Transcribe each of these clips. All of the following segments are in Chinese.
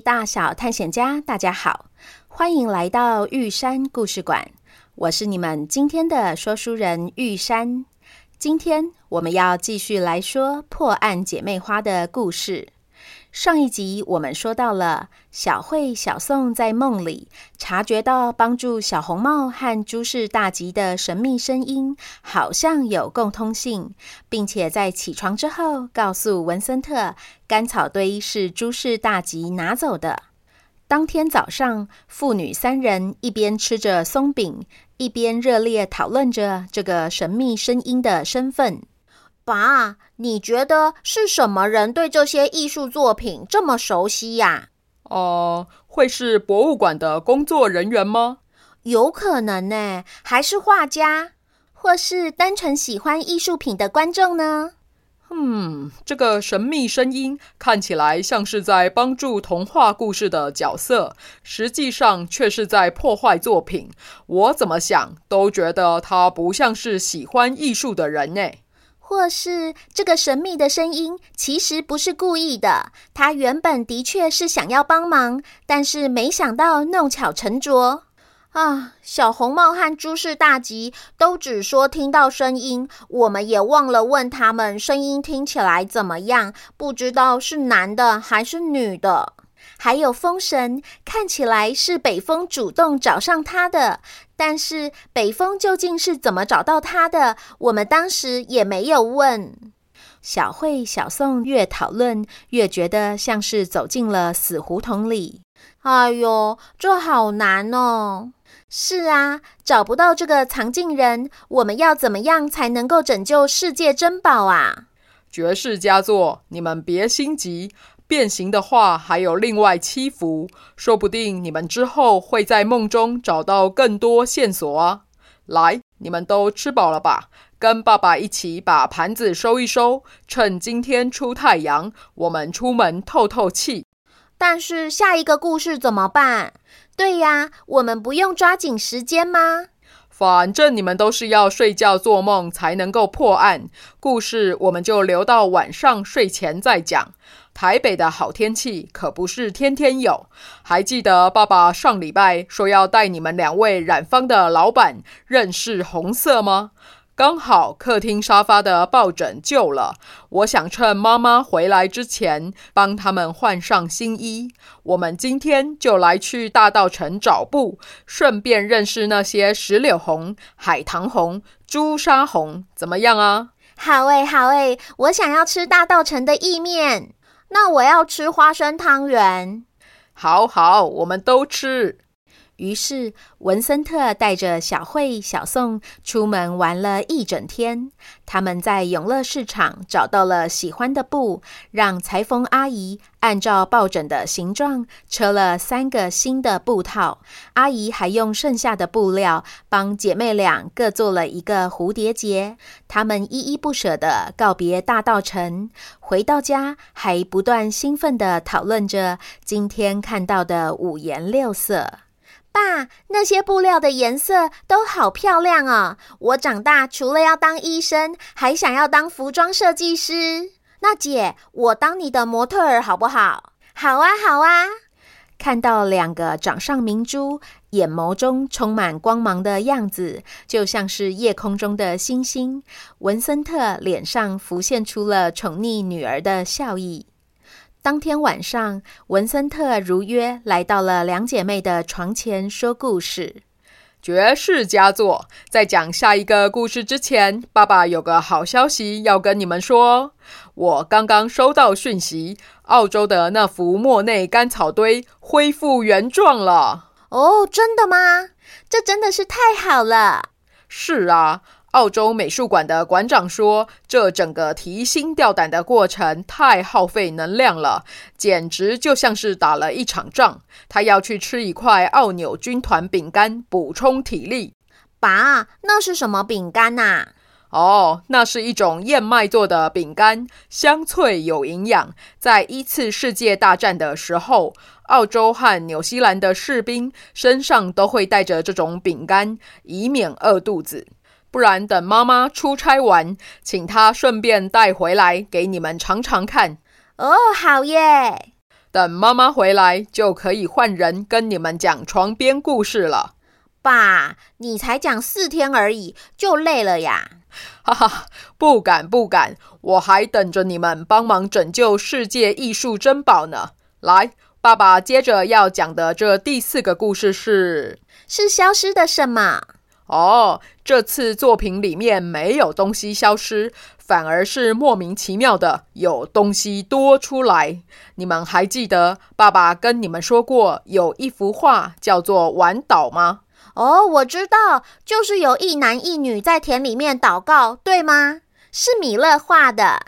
大小探险家，大家好，欢迎来到玉山故事馆。我是你们今天的说书人玉山。今天我们要继续来说破案姐妹花的故事。上一集我们说到了小慧、小宋在梦里察觉到帮助小红帽和诸事大吉的神秘声音，好像有共通性，并且在起床之后告诉文森特，甘草堆是诸事大吉拿走的。当天早上，父女三人一边吃着松饼，一边热烈讨论着这个神秘声音的身份。爸，你觉得是什么人对这些艺术作品这么熟悉呀？哦、呃，会是博物馆的工作人员吗？有可能呢，还是画家，或是单纯喜欢艺术品的观众呢？嗯，这个神秘声音看起来像是在帮助童话故事的角色，实际上却是在破坏作品。我怎么想都觉得他不像是喜欢艺术的人呢。或是这个神秘的声音其实不是故意的，他原本的确是想要帮忙，但是没想到弄巧成拙啊！小红帽和诸事大吉都只说听到声音，我们也忘了问他们声音听起来怎么样，不知道是男的还是女的。还有风神，看起来是北风主动找上他的，但是北风究竟是怎么找到他的？我们当时也没有问。小慧、小宋越讨论越觉得像是走进了死胡同里。哎呦，这好难哦！是啊，找不到这个藏镜人，我们要怎么样才能够拯救世界珍宝啊？绝世佳作，你们别心急。变形的话，还有另外七幅，说不定你们之后会在梦中找到更多线索啊！来，你们都吃饱了吧？跟爸爸一起把盘子收一收，趁今天出太阳，我们出门透透气。但是下一个故事怎么办？对呀，我们不用抓紧时间吗？反正你们都是要睡觉做梦才能够破案，故事我们就留到晚上睡前再讲。台北的好天气可不是天天有。还记得爸爸上礼拜说要带你们两位染坊的老板认识红色吗？刚好客厅沙发的抱枕旧了，我想趁妈妈回来之前帮他们换上新衣。我们今天就来去大道城找布，顺便认识那些石榴红、海棠红、朱砂红，怎么样啊？好诶，好诶，我想要吃大道城的意面。那我要吃花生汤圆。好好，我们都吃。于是文森特带着小慧、小宋出门玩了一整天。他们在永乐市场找到了喜欢的布，让裁缝阿姨按照抱枕的形状车了三个新的布套。阿姨还用剩下的布料帮姐妹俩各做了一个蝴蝶结。他们依依不舍地告别大稻城，回到家还不断兴奋地讨论着今天看到的五颜六色。爸，那些布料的颜色都好漂亮哦！我长大除了要当医生，还想要当服装设计师。那姐，我当你的模特儿好不好？好啊，好啊！看到两个掌上明珠，眼眸中充满光芒的样子，就像是夜空中的星星。文森特脸上浮现出了宠溺女儿的笑意。当天晚上，文森特如约来到了两姐妹的床前说故事。绝世佳作！在讲下一个故事之前，爸爸有个好消息要跟你们说。我刚刚收到讯息，澳洲的那幅莫内干草堆恢复原状了。哦，真的吗？这真的是太好了。是啊。澳洲美术馆的馆长说：“这整个提心吊胆的过程太耗费能量了，简直就像是打了一场仗。他要去吃一块奥纽军团饼干补充体力。”爸，那是什么饼干呐？哦，那是一种燕麦做的饼干，香脆有营养。在一次世界大战的时候，澳洲和纽西兰的士兵身上都会带着这种饼干，以免饿肚子。不然等妈妈出差完，请她顺便带回来给你们尝尝看。哦，好耶！等妈妈回来，就可以换人跟你们讲床边故事了。爸，你才讲四天而已，就累了呀？哈哈，不敢不敢，我还等着你们帮忙拯救世界艺术珍宝呢。来，爸爸接着要讲的这第四个故事是……是消失的什么？哦，这次作品里面没有东西消失，反而是莫名其妙的有东西多出来。你们还记得爸爸跟你们说过有一幅画叫做《晚岛》吗？哦，我知道，就是有一男一女在田里面祷告，对吗？是米勒画的。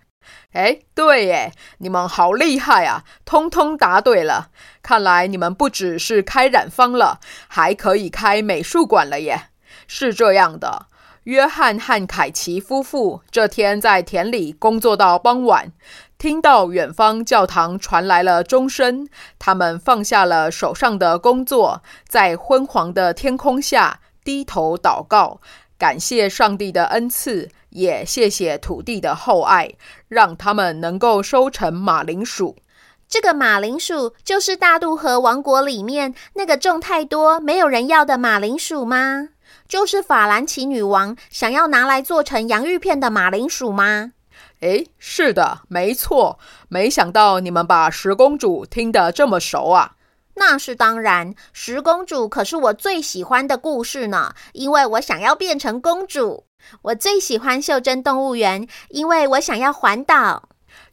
哎，对耶，你们好厉害啊，通通答对了。看来你们不只是开染坊了，还可以开美术馆了耶。是这样的，约翰和凯奇夫妇这天在田里工作到傍晚，听到远方教堂传来了钟声，他们放下了手上的工作，在昏黄的天空下低头祷告，感谢上帝的恩赐，也谢谢土地的厚爱，让他们能够收成马铃薯。这个马铃薯就是大渡河王国里面那个种太多没有人要的马铃薯吗？就是法兰奇女王想要拿来做成洋芋片的马铃薯吗？诶，是的，没错。没想到你们把十公主听得这么熟啊！那是当然，十公主可是我最喜欢的故事呢，因为我想要变成公主。我最喜欢袖珍动物园，因为我想要环岛。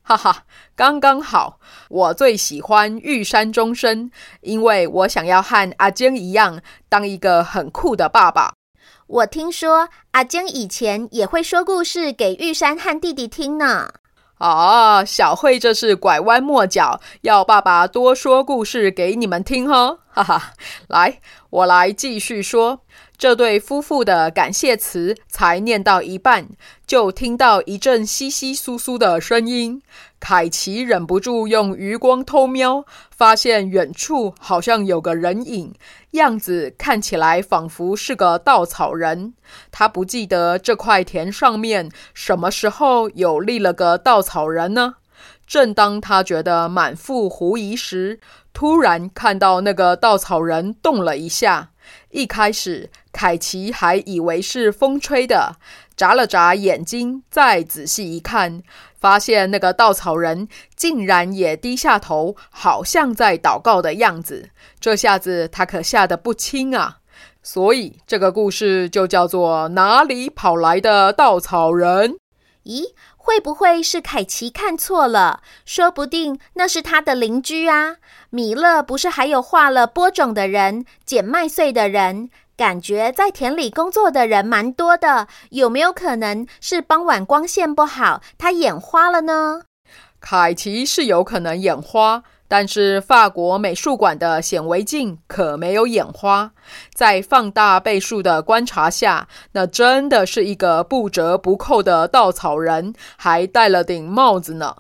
哈哈，刚刚好。我最喜欢玉山钟声，因为我想要和阿坚一样，当一个很酷的爸爸。我听说阿坚以前也会说故事给玉山和弟弟听呢。啊，小慧这是拐弯抹角，要爸爸多说故事给你们听哈，哈哈。来，我来继续说。这对夫妇的感谢词才念到一半，就听到一阵窸窸窣窣的声音。凯奇忍不住用余光偷瞄，发现远处好像有个人影，样子看起来仿佛是个稻草人。他不记得这块田上面什么时候有立了个稻草人呢？正当他觉得满腹狐疑时，突然看到那个稻草人动了一下。一开始，凯奇还以为是风吹的，眨了眨眼睛，再仔细一看，发现那个稻草人竟然也低下头，好像在祷告的样子。这下子他可吓得不轻啊！所以这个故事就叫做“哪里跑来的稻草人”？咦，会不会是凯奇看错了？说不定那是他的邻居啊！米勒不是还有画了播种的人、捡麦穗的人，感觉在田里工作的人蛮多的。有没有可能是傍晚光线不好，他眼花了呢？凯奇是有可能眼花。但是法国美术馆的显微镜可没有眼花，在放大倍数的观察下，那真的是一个不折不扣的稻草人，还戴了顶帽子呢。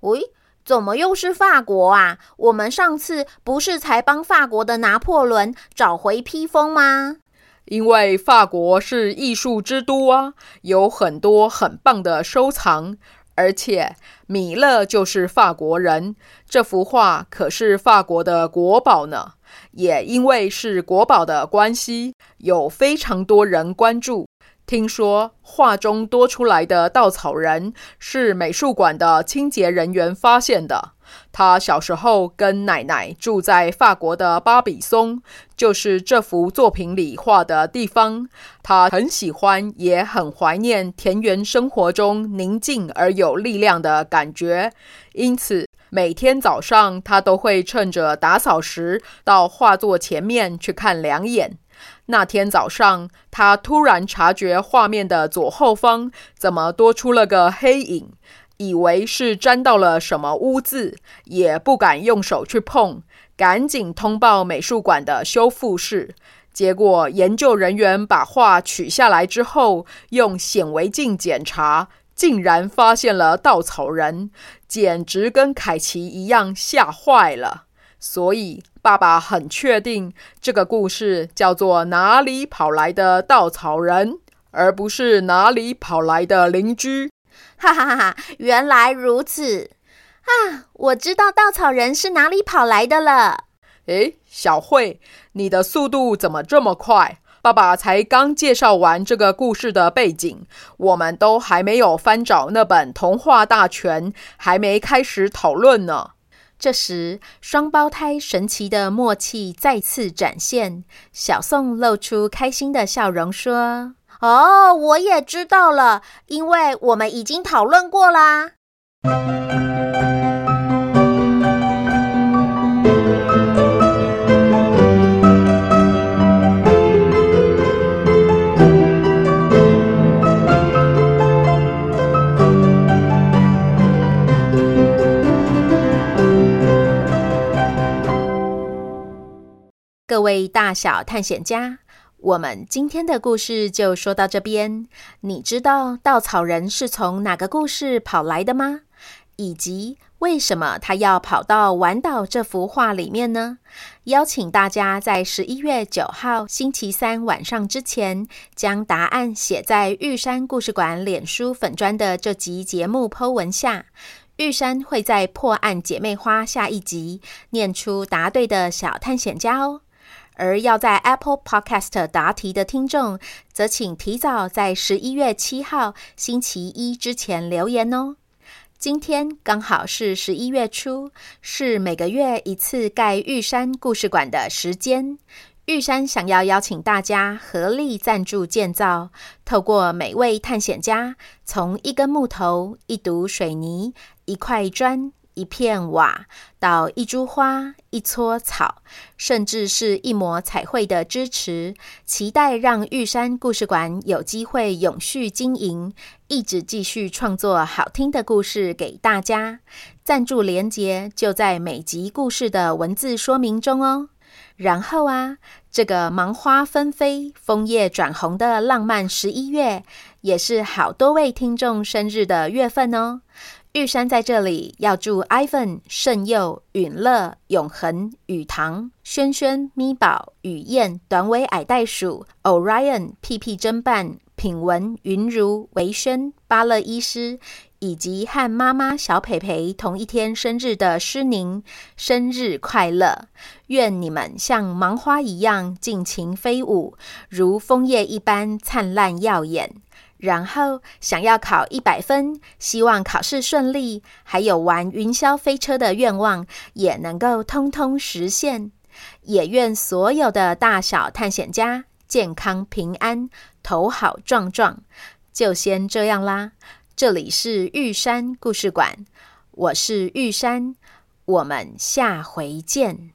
喂，怎么又是法国啊？我们上次不是才帮法国的拿破仑找回披风吗？因为法国是艺术之都啊，有很多很棒的收藏。而且米勒就是法国人，这幅画可是法国的国宝呢。也因为是国宝的关系，有非常多人关注。听说画中多出来的稻草人是美术馆的清洁人员发现的。他小时候跟奶奶住在法国的巴比松，就是这幅作品里画的地方。他很喜欢，也很怀念田园生活中宁静而有力量的感觉。因此，每天早上他都会趁着打扫时到画作前面去看两眼。那天早上，他突然察觉画面的左后方怎么多出了个黑影。以为是沾到了什么污渍，也不敢用手去碰，赶紧通报美术馆的修复室。结果研究人员把画取下来之后，用显微镜检查，竟然发现了稻草人，简直跟凯奇一样，吓坏了。所以爸爸很确定，这个故事叫做“哪里跑来的稻草人”，而不是“哪里跑来的邻居”。哈哈哈哈！原来如此。啊，我知道稻草人是哪里跑来的了。诶，小慧，你的速度怎么这么快？爸爸才刚介绍完这个故事的背景，我们都还没有翻找那本童话大全，还没开始讨论呢。这时，双胞胎神奇的默契再次展现。小宋露出开心的笑容，说：“哦，我也知道了，因为我们已经讨论过啦。”各位大小探险家，我们今天的故事就说到这边。你知道稻草人是从哪个故事跑来的吗？以及为什么他要跑到玩岛这幅画里面呢？邀请大家在十一月九号星期三晚上之前，将答案写在玉山故事馆脸书粉砖的这集节目剖文下。玉山会在破案姐妹花下一集念出答对的小探险家哦。而要在 Apple Podcast 答题的听众，则请提早在十一月七号星期一之前留言哦。今天刚好是十一月初，是每个月一次盖玉山故事馆的时间。玉山想要邀请大家合力赞助建造，透过每位探险家，从一根木头、一堵水泥、一块砖。一片瓦，到一株花、一撮草，甚至是一抹彩绘的支持，期待让玉山故事馆有机会永续经营，一直继续创作好听的故事给大家。赞助连结就在每集故事的文字说明中哦。然后啊，这个芒花纷飞、枫叶转红的浪漫十一月，也是好多位听众生日的月份哦。玉山在这里要祝 Ivan、圣佑、允乐、永恒、雨堂、轩轩、咪宝、雨燕、短尾矮袋鼠、Orion、屁屁侦办、品文、云如、维轩、巴乐医师，以及和妈妈小培培同一天生日的诗宁，生日快乐！愿你们像芒花一样尽情飞舞，如枫叶一般灿烂耀眼。然后想要考一百分，希望考试顺利，还有玩云霄飞车的愿望也能够通通实现。也愿所有的大小探险家健康平安，头好壮壮。就先这样啦，这里是玉山故事馆，我是玉山，我们下回见。